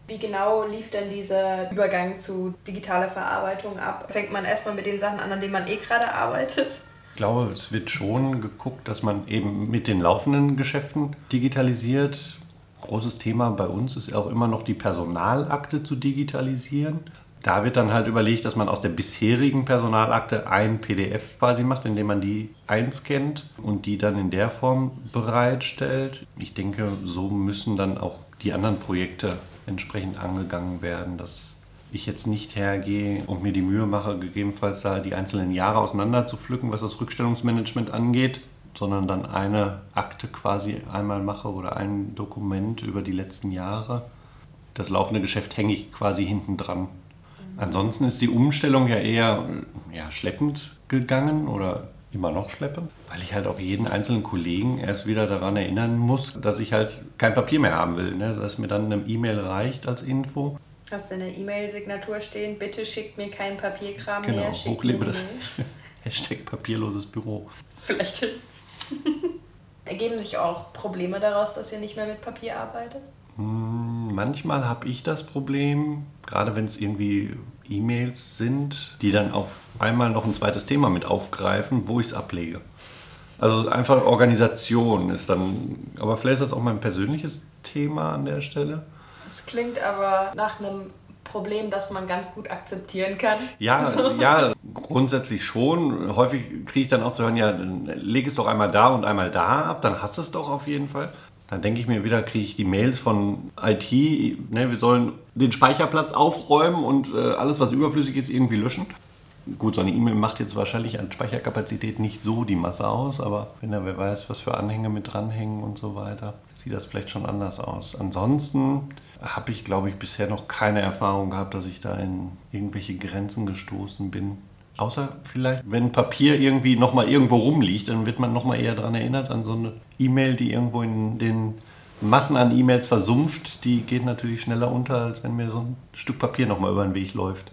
Wie genau lief denn dieser Übergang zu digitaler Verarbeitung ab? Fängt man erstmal mit den Sachen an, an denen man eh gerade arbeitet? Ich glaube, es wird schon geguckt, dass man eben mit den laufenden Geschäften digitalisiert großes Thema bei uns ist auch immer noch die Personalakte zu digitalisieren. Da wird dann halt überlegt, dass man aus der bisherigen Personalakte ein PDF quasi macht, indem man die einscannt und die dann in der Form bereitstellt. Ich denke, so müssen dann auch die anderen Projekte entsprechend angegangen werden, dass ich jetzt nicht hergehe und mir die Mühe mache, gegebenenfalls da die einzelnen Jahre auseinander zu pflücken, was das Rückstellungsmanagement angeht, sondern dann eine Akte quasi einmal mache oder ein Dokument über die letzten Jahre. Das laufende Geschäft hänge ich quasi hinten dran. Ansonsten ist die Umstellung ja eher ja, schleppend gegangen oder immer noch schleppend, weil ich halt auch jeden einzelnen Kollegen erst wieder daran erinnern muss, dass ich halt kein Papier mehr haben will. Ne? Dass mir dann eine E-Mail reicht als Info. Hast du in der E-Mail-Signatur stehen, bitte schickt mir keinen Papierkram genau, mehr. Genau, hochlebe das *laughs* Hashtag papierloses Büro. Vielleicht hilft's. *laughs* Ergeben sich auch Probleme daraus, dass ihr nicht mehr mit Papier arbeitet? Hm, manchmal habe ich das Problem, gerade wenn es irgendwie E-Mails sind, die dann auf einmal noch ein zweites Thema mit aufgreifen, wo ich es ablege. Also einfach Organisation ist dann, aber vielleicht ist das auch mein persönliches Thema an der Stelle. Es klingt aber nach einem Problem, das man ganz gut akzeptieren kann. Ja, *laughs* ja, grundsätzlich schon. Häufig kriege ich dann auch zu hören, ja, dann leg es doch einmal da und einmal da ab, dann hast du es doch auf jeden Fall. Dann denke ich mir wieder, kriege ich die Mails von IT, ne, wir sollen den Speicherplatz aufräumen und äh, alles, was überflüssig ist, irgendwie löschen. Gut, so eine E-Mail macht jetzt wahrscheinlich an Speicherkapazität nicht so die Masse aus, aber wenn da wer weiß, was für Anhänge mit dranhängen und so weiter, sieht das vielleicht schon anders aus. Ansonsten habe ich, glaube ich, bisher noch keine Erfahrung gehabt, dass ich da in irgendwelche Grenzen gestoßen bin. Außer vielleicht, wenn Papier irgendwie nochmal irgendwo rumliegt, dann wird man nochmal eher daran erinnert, an so eine E-Mail, die irgendwo in den Massen an E-Mails versumpft. Die geht natürlich schneller unter, als wenn mir so ein Stück Papier nochmal über den Weg läuft.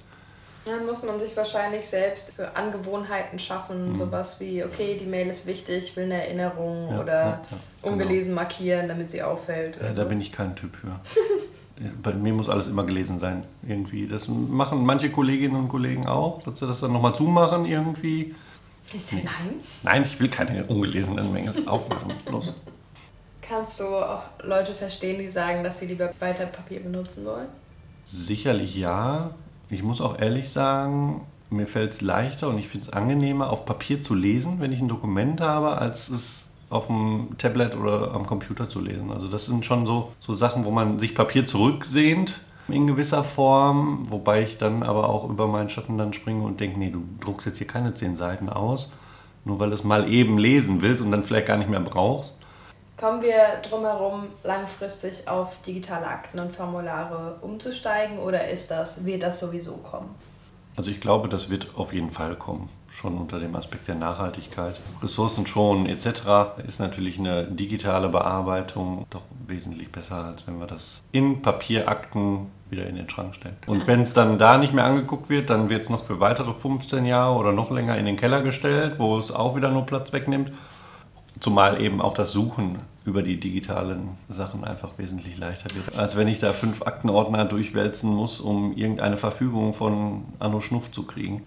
Dann muss man sich wahrscheinlich selbst für Angewohnheiten schaffen, mhm. sowas wie, okay, die Mail ist wichtig, ich will eine Erinnerung ja, oder ja, ja, genau. ungelesen markieren, damit sie auffällt. da so. bin ich kein Typ für. *laughs* Bei mir muss alles immer gelesen sein, irgendwie. Das machen manche Kolleginnen und Kollegen auch, dass sie das dann nochmal zumachen, irgendwie. Ist nee. Nein? Nein, ich will keine ungelesenen Mails *laughs* aufmachen. Los. Kannst du auch Leute verstehen, die sagen, dass sie lieber weiter Papier benutzen wollen? Sicherlich ja. Ich muss auch ehrlich sagen, mir fällt es leichter und ich finde es angenehmer, auf Papier zu lesen, wenn ich ein Dokument habe, als es auf dem Tablet oder am Computer zu lesen. Also das sind schon so, so Sachen, wo man sich Papier zurücksehnt in gewisser Form, wobei ich dann aber auch über meinen Schatten dann springe und denke, nee, du druckst jetzt hier keine zehn Seiten aus, nur weil du es mal eben lesen willst und dann vielleicht gar nicht mehr brauchst. Kommen wir drumherum langfristig auf digitale Akten und Formulare umzusteigen oder ist das, wird das sowieso kommen? Also ich glaube, das wird auf jeden Fall kommen schon unter dem Aspekt der Nachhaltigkeit. Ressourcen schonen etc. ist natürlich eine digitale Bearbeitung doch wesentlich besser, als wenn wir das in Papierakten wieder in den Schrank stellen. Und wenn es dann da nicht mehr angeguckt wird, dann wird es noch für weitere 15 Jahre oder noch länger in den Keller gestellt, wo es auch wieder nur Platz wegnimmt. Zumal eben auch das Suchen über die digitalen Sachen einfach wesentlich leichter wird. Als wenn ich da fünf Aktenordner durchwälzen muss, um irgendeine Verfügung von Anno Schnuff zu kriegen.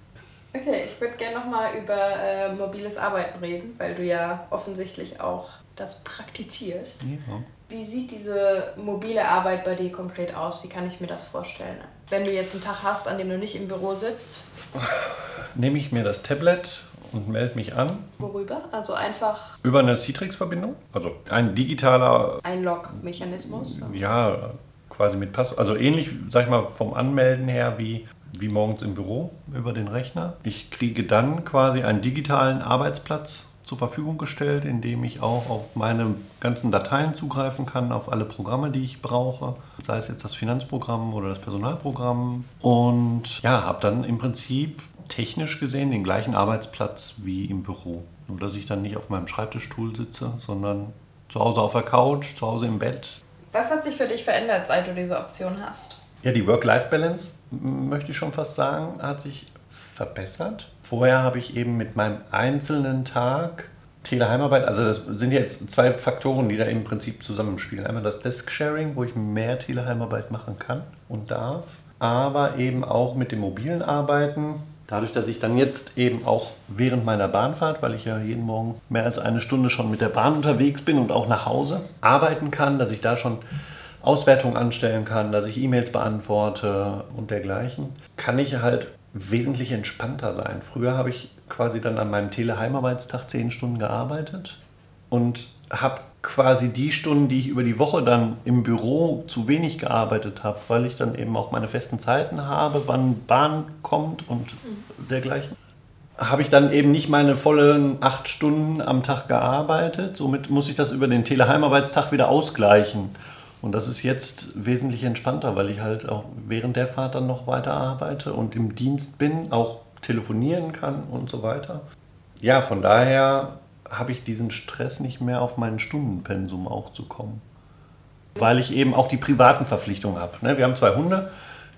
Okay, ich würde gerne nochmal über äh, mobiles Arbeiten reden, weil du ja offensichtlich auch das praktizierst. Ja. Wie sieht diese mobile Arbeit bei dir konkret aus? Wie kann ich mir das vorstellen? Wenn du jetzt einen Tag hast, an dem du nicht im Büro sitzt? Nehme ich mir das Tablet und melde mich an. Worüber? Also einfach. Über eine Citrix-Verbindung. Also ein digitaler. Einlog-Mechanismus? Ja, quasi mit Pass. Also ähnlich, sag ich mal, vom Anmelden her wie wie morgens im Büro über den Rechner. Ich kriege dann quasi einen digitalen Arbeitsplatz zur Verfügung gestellt, in dem ich auch auf meine ganzen Dateien zugreifen kann, auf alle Programme, die ich brauche, sei es jetzt das Finanzprogramm oder das Personalprogramm. Und ja, habe dann im Prinzip technisch gesehen den gleichen Arbeitsplatz wie im Büro. Nur dass ich dann nicht auf meinem Schreibtischstuhl sitze, sondern zu Hause auf der Couch, zu Hause im Bett. Was hat sich für dich verändert, seit du diese Option hast? Ja, die Work-Life-Balance, möchte ich schon fast sagen, hat sich verbessert. Vorher habe ich eben mit meinem einzelnen Tag Teleheimarbeit, also das sind jetzt zwei Faktoren, die da im Prinzip zusammenspielen. Einmal das Desk-Sharing, wo ich mehr Teleheimarbeit machen kann und darf, aber eben auch mit dem mobilen Arbeiten. Dadurch, dass ich dann jetzt eben auch während meiner Bahnfahrt, weil ich ja jeden Morgen mehr als eine Stunde schon mit der Bahn unterwegs bin und auch nach Hause arbeiten kann, dass ich da schon Auswertung anstellen kann, dass ich E-Mails beantworte und dergleichen, kann ich halt wesentlich entspannter sein. Früher habe ich quasi dann an meinem Teleheimarbeitstag zehn Stunden gearbeitet und habe quasi die Stunden, die ich über die Woche dann im Büro zu wenig gearbeitet habe, weil ich dann eben auch meine festen Zeiten habe, wann Bahn kommt und dergleichen, habe ich dann eben nicht meine vollen acht Stunden am Tag gearbeitet. Somit muss ich das über den Teleheimarbeitstag wieder ausgleichen. Und das ist jetzt wesentlich entspannter, weil ich halt auch während der Fahrt dann noch weiter arbeite und im Dienst bin, auch telefonieren kann und so weiter. Ja, von daher habe ich diesen Stress nicht mehr auf meinen Stundenpensum auch zu kommen. Weil ich eben auch die privaten Verpflichtungen habe. Ne, wir haben zwei Hunde,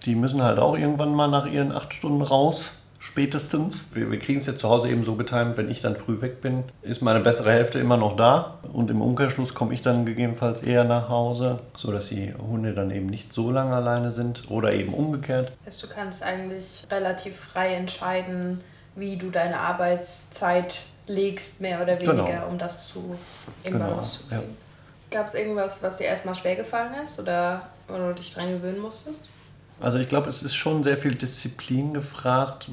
die müssen halt auch irgendwann mal nach ihren acht Stunden raus spätestens. Wir, wir kriegen es jetzt zu Hause eben so getimt, wenn ich dann früh weg bin, ist meine bessere Hälfte immer noch da und im Umkehrschluss komme ich dann gegebenenfalls eher nach Hause, sodass die Hunde dann eben nicht so lange alleine sind oder eben umgekehrt. du kannst eigentlich relativ frei entscheiden, wie du deine Arbeitszeit legst, mehr oder weniger, genau. um das zu irgendwann genau. rauszukriegen. Ja. Gab es irgendwas, was dir erstmal schwer gefallen ist oder wo du dich dran gewöhnen musstest? Also ich glaube, es ist schon sehr viel Disziplin gefragt,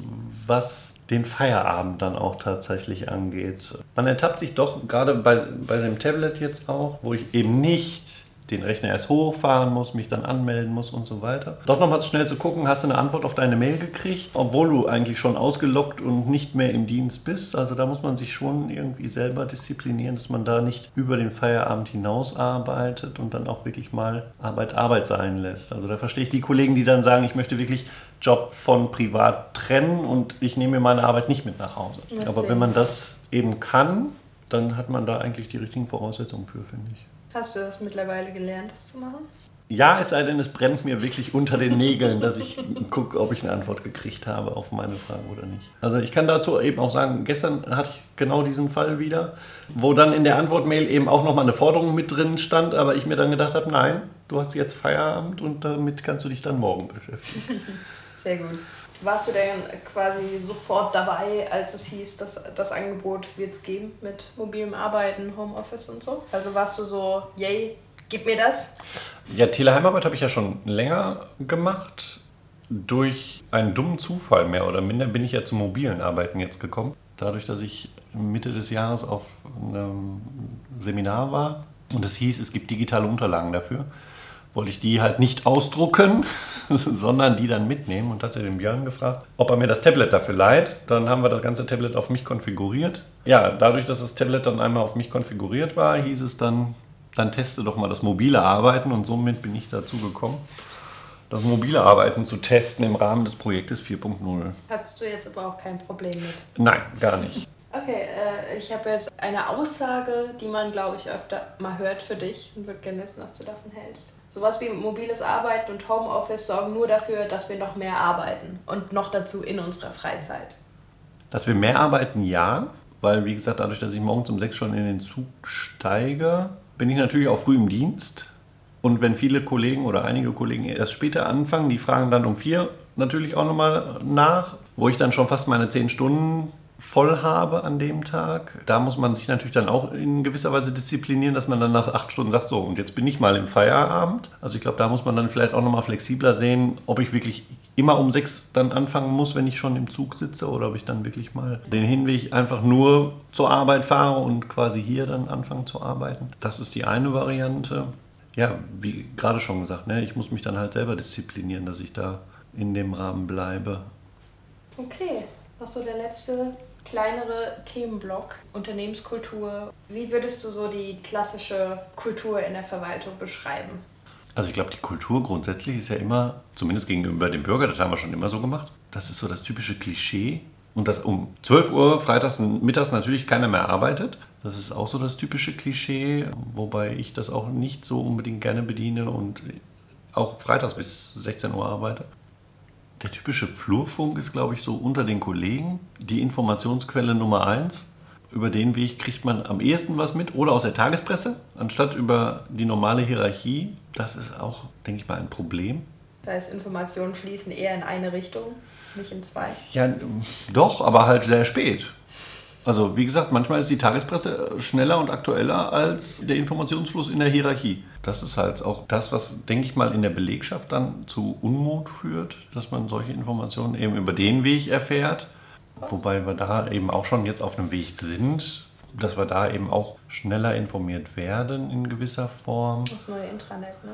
was den Feierabend dann auch tatsächlich angeht. Man ertappt sich doch gerade bei, bei dem Tablet jetzt auch, wo ich eben nicht den Rechner erst hochfahren muss, mich dann anmelden muss und so weiter. Doch nochmal schnell zu gucken, hast du eine Antwort auf deine Mail gekriegt, obwohl du eigentlich schon ausgelockt und nicht mehr im Dienst bist. Also da muss man sich schon irgendwie selber disziplinieren, dass man da nicht über den Feierabend hinaus arbeitet und dann auch wirklich mal Arbeit Arbeit sein lässt. Also da verstehe ich die Kollegen, die dann sagen, ich möchte wirklich Job von privat trennen und ich nehme mir meine Arbeit nicht mit nach Hause. Aber wenn man das eben kann, dann hat man da eigentlich die richtigen Voraussetzungen für, finde ich. Hast du das mittlerweile gelernt, das zu machen? Ja, es sei denn, es brennt mir wirklich unter den Nägeln, dass ich gucke, ob ich eine Antwort gekriegt habe auf meine Frage oder nicht. Also ich kann dazu eben auch sagen, gestern hatte ich genau diesen Fall wieder, wo dann in der Antwortmail eben auch nochmal eine Forderung mit drin stand, aber ich mir dann gedacht habe, nein, du hast jetzt Feierabend und damit kannst du dich dann morgen beschäftigen. Sehr gut. Warst du denn quasi sofort dabei, als es hieß, dass das Angebot wird es geben mit mobilem Arbeiten, Homeoffice und so? Also warst du so, yay, Gib mir das. Ja, Teleheimarbeit habe ich ja schon länger gemacht. Durch einen dummen Zufall mehr oder minder bin ich ja zum mobilen Arbeiten jetzt gekommen. Dadurch, dass ich Mitte des Jahres auf einem Seminar war und es hieß, es gibt digitale Unterlagen dafür, wollte ich die halt nicht ausdrucken, *laughs* sondern die dann mitnehmen und hatte den Björn gefragt, ob er mir das Tablet dafür leiht. Dann haben wir das ganze Tablet auf mich konfiguriert. Ja, dadurch, dass das Tablet dann einmal auf mich konfiguriert war, hieß es dann, dann teste doch mal das mobile Arbeiten und somit bin ich dazu gekommen, das mobile Arbeiten zu testen im Rahmen des Projektes 4.0. Hattest du jetzt aber auch kein Problem mit? Nein, gar nicht. Okay, äh, ich habe jetzt eine Aussage, die man, glaube ich, öfter mal hört für dich und würde gerne wissen, was du davon hältst. Sowas wie mobiles Arbeiten und Homeoffice sorgen nur dafür, dass wir noch mehr arbeiten und noch dazu in unserer Freizeit. Dass wir mehr arbeiten, ja, weil wie gesagt, dadurch, dass ich morgens um sechs schon in den Zug steige, bin ich natürlich auch früh im Dienst. Und wenn viele Kollegen oder einige Kollegen erst später anfangen, die fragen dann um vier natürlich auch nochmal nach, wo ich dann schon fast meine zehn Stunden voll habe an dem Tag. Da muss man sich natürlich dann auch in gewisser Weise disziplinieren, dass man dann nach acht Stunden sagt, so, und jetzt bin ich mal im Feierabend. Also ich glaube, da muss man dann vielleicht auch nochmal flexibler sehen, ob ich wirklich immer um sechs dann anfangen muss, wenn ich schon im Zug sitze, oder ob ich dann wirklich mal den Hinweg einfach nur zur Arbeit fahre und quasi hier dann anfange zu arbeiten. Das ist die eine Variante. Ja, wie gerade schon gesagt, ne, ich muss mich dann halt selber disziplinieren, dass ich da in dem Rahmen bleibe. Okay, noch so der letzte kleinere Themenblock, Unternehmenskultur. Wie würdest du so die klassische Kultur in der Verwaltung beschreiben? Also ich glaube, die Kultur grundsätzlich ist ja immer, zumindest gegenüber dem Bürger, das haben wir schon immer so gemacht. Das ist so das typische Klischee. Und dass um 12 Uhr freitags und mittags natürlich keiner mehr arbeitet. Das ist auch so das typische Klischee, wobei ich das auch nicht so unbedingt gerne bediene und auch freitags bis 16 Uhr arbeite. Der typische Flurfunk ist, glaube ich, so unter den Kollegen die Informationsquelle Nummer eins. Über den Weg kriegt man am ehesten was mit oder aus der Tagespresse, anstatt über die normale Hierarchie. Das ist auch, denke ich mal, ein Problem. Das heißt, Informationen fließen eher in eine Richtung, nicht in zwei. Ja, doch, aber halt sehr spät. Also wie gesagt, manchmal ist die Tagespresse schneller und aktueller als der Informationsfluss in der Hierarchie. Das ist halt auch das, was, denke ich mal, in der Belegschaft dann zu Unmut führt, dass man solche Informationen eben über den Weg erfährt. Wobei wir da eben auch schon jetzt auf einem Weg sind, dass wir da eben auch schneller informiert werden in gewisser Form. Das neue Intranet, ne?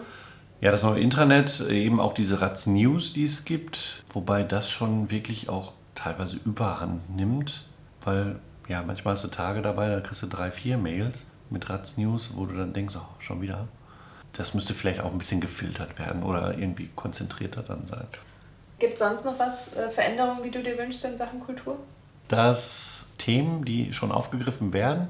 Ja, das neue Intranet, eben auch diese Ratz News, die es gibt, wobei das schon wirklich auch teilweise überhand nimmt, weil ja, manchmal hast du Tage dabei, da kriegst du drei, vier Mails mit Ratz News, wo du dann denkst, oh, schon wieder. Das müsste vielleicht auch ein bisschen gefiltert werden oder irgendwie konzentrierter dann sein. Gibt es sonst noch was, äh, Veränderungen, die du dir wünschst in Sachen Kultur? Dass Themen, die schon aufgegriffen werden,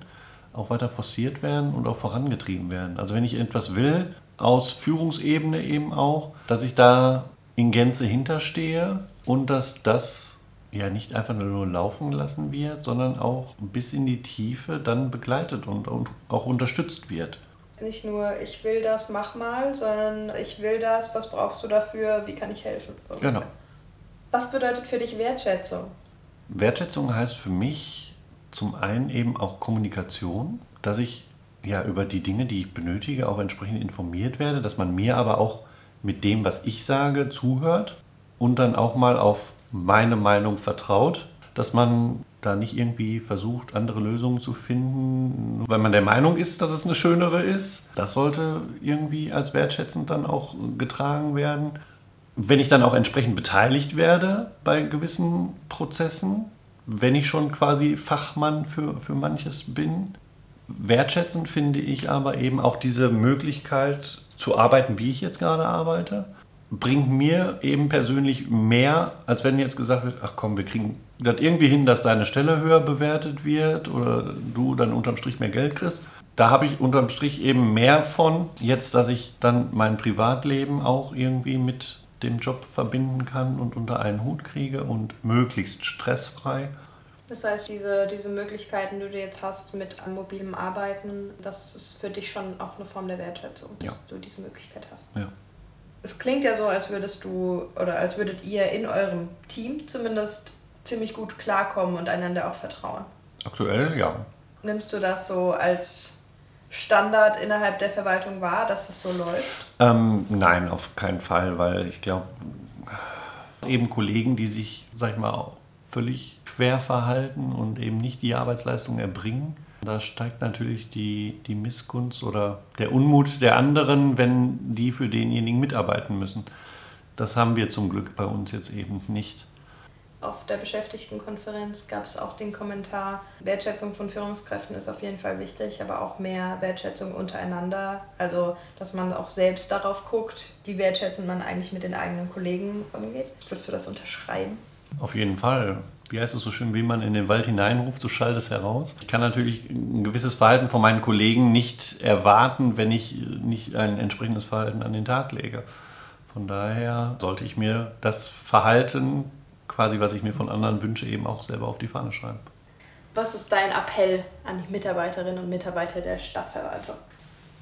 auch weiter forciert werden und auch vorangetrieben werden. Also wenn ich etwas will, aus Führungsebene eben auch, dass ich da in Gänze hinterstehe und dass das ja nicht einfach nur laufen lassen wird, sondern auch bis in die Tiefe dann begleitet und, und auch unterstützt wird. Nicht nur, ich will das, mach mal, sondern ich will das, was brauchst du dafür, wie kann ich helfen? Ungefähr. Genau. Was bedeutet für dich Wertschätzung? Wertschätzung heißt für mich zum einen eben auch Kommunikation, dass ich ja über die Dinge, die ich benötige, auch entsprechend informiert werde, dass man mir aber auch mit dem, was ich sage, zuhört und dann auch mal auf meine Meinung vertraut, dass man da nicht irgendwie versucht, andere Lösungen zu finden, weil man der Meinung ist, dass es eine schönere ist. Das sollte irgendwie als wertschätzend dann auch getragen werden. Wenn ich dann auch entsprechend beteiligt werde bei gewissen Prozessen, wenn ich schon quasi Fachmann für, für manches bin. Wertschätzend finde ich aber eben auch diese Möglichkeit zu arbeiten, wie ich jetzt gerade arbeite bringt mir eben persönlich mehr, als wenn jetzt gesagt wird, ach komm, wir kriegen das irgendwie hin, dass deine Stelle höher bewertet wird oder du dann unterm Strich mehr Geld kriegst. da habe ich unterm Strich eben mehr von, jetzt, dass ich dann mein Privatleben auch irgendwie mit dem Job verbinden kann und unter einen Hut kriege und möglichst stressfrei. Das heißt, diese, diese Möglichkeiten, die du jetzt hast mit mobilem Arbeiten, das ist für dich schon auch eine Form der Wertschätzung, dass ja. du diese Möglichkeit hast. Ja. Es klingt ja so, als würdest du oder als würdet ihr in eurem Team zumindest ziemlich gut klarkommen und einander auch vertrauen. Aktuell ja. Nimmst du das so als Standard innerhalb der Verwaltung wahr, dass das so läuft? Ähm, nein, auf keinen Fall, weil ich glaube, eben Kollegen, die sich, sag ich mal, völlig quer verhalten und eben nicht die Arbeitsleistung erbringen, da steigt natürlich die, die Missgunst oder der Unmut der anderen, wenn die für denjenigen mitarbeiten müssen. Das haben wir zum Glück bei uns jetzt eben nicht. Auf der Beschäftigtenkonferenz gab es auch den Kommentar, Wertschätzung von Führungskräften ist auf jeden Fall wichtig, aber auch mehr Wertschätzung untereinander. Also, dass man auch selbst darauf guckt, wie wertschätzend man eigentlich mit den eigenen Kollegen umgeht. Würdest du das unterschreiben? Auf jeden Fall wie heißt es so schön, wie man in den Wald hineinruft, so schallt es heraus. Ich kann natürlich ein gewisses Verhalten von meinen Kollegen nicht erwarten, wenn ich nicht ein entsprechendes Verhalten an den Tag lege. Von daher sollte ich mir das Verhalten, quasi was ich mir von anderen wünsche, eben auch selber auf die Fahne schreiben. Was ist dein Appell an die Mitarbeiterinnen und Mitarbeiter der Stadtverwaltung?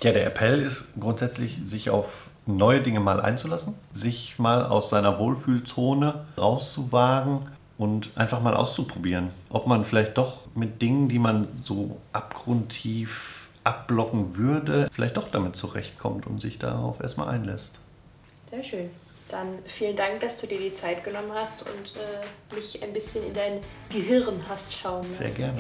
Ja, der Appell ist grundsätzlich, sich auf neue Dinge mal einzulassen, sich mal aus seiner Wohlfühlzone rauszuwagen, und einfach mal auszuprobieren, ob man vielleicht doch mit Dingen, die man so abgrundtief abblocken würde, vielleicht doch damit zurechtkommt und sich darauf erstmal einlässt. Sehr schön. Dann vielen Dank, dass du dir die Zeit genommen hast und äh, mich ein bisschen in dein Gehirn hast schauen lassen. Sehr gerne.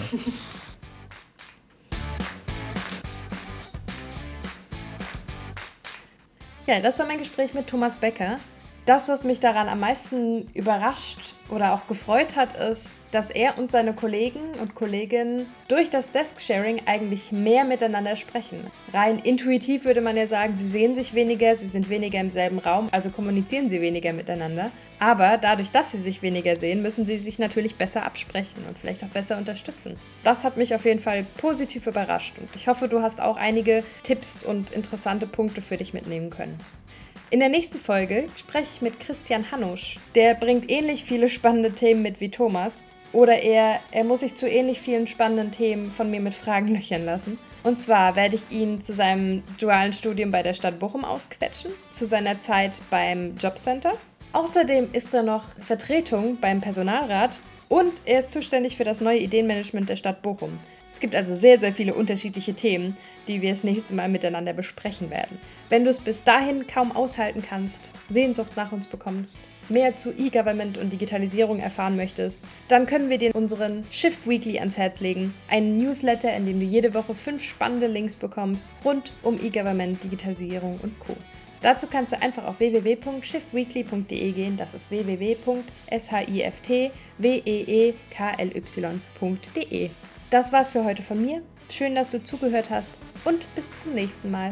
ja, das war mein Gespräch mit Thomas Becker. Das, was mich daran am meisten überrascht oder auch gefreut hat, ist, dass er und seine Kollegen und Kolleginnen durch das Desk-Sharing eigentlich mehr miteinander sprechen. Rein intuitiv würde man ja sagen, sie sehen sich weniger, sie sind weniger im selben Raum, also kommunizieren sie weniger miteinander. Aber dadurch, dass sie sich weniger sehen, müssen sie sich natürlich besser absprechen und vielleicht auch besser unterstützen. Das hat mich auf jeden Fall positiv überrascht und ich hoffe, du hast auch einige Tipps und interessante Punkte für dich mitnehmen können. In der nächsten Folge spreche ich mit Christian Hanusch. Der bringt ähnlich viele spannende Themen mit wie Thomas. Oder er, er muss sich zu ähnlich vielen spannenden Themen von mir mit Fragen *laughs* löchern lassen. Und zwar werde ich ihn zu seinem dualen Studium bei der Stadt Bochum ausquetschen, zu seiner Zeit beim Jobcenter. Außerdem ist er noch Vertretung beim Personalrat und er ist zuständig für das neue Ideenmanagement der Stadt Bochum. Es gibt also sehr, sehr viele unterschiedliche Themen, die wir das nächste Mal miteinander besprechen werden. Wenn du es bis dahin kaum aushalten kannst, Sehnsucht nach uns bekommst, mehr zu E-Government und Digitalisierung erfahren möchtest, dann können wir dir unseren Shift Weekly ans Herz legen. Einen Newsletter, in dem du jede Woche fünf spannende Links bekommst rund um E-Government, Digitalisierung und Co. Dazu kannst du einfach auf www.shiftweekly.de gehen. Das ist www.shiftweekly.de. Das war's für heute von mir. Schön, dass du zugehört hast und bis zum nächsten Mal.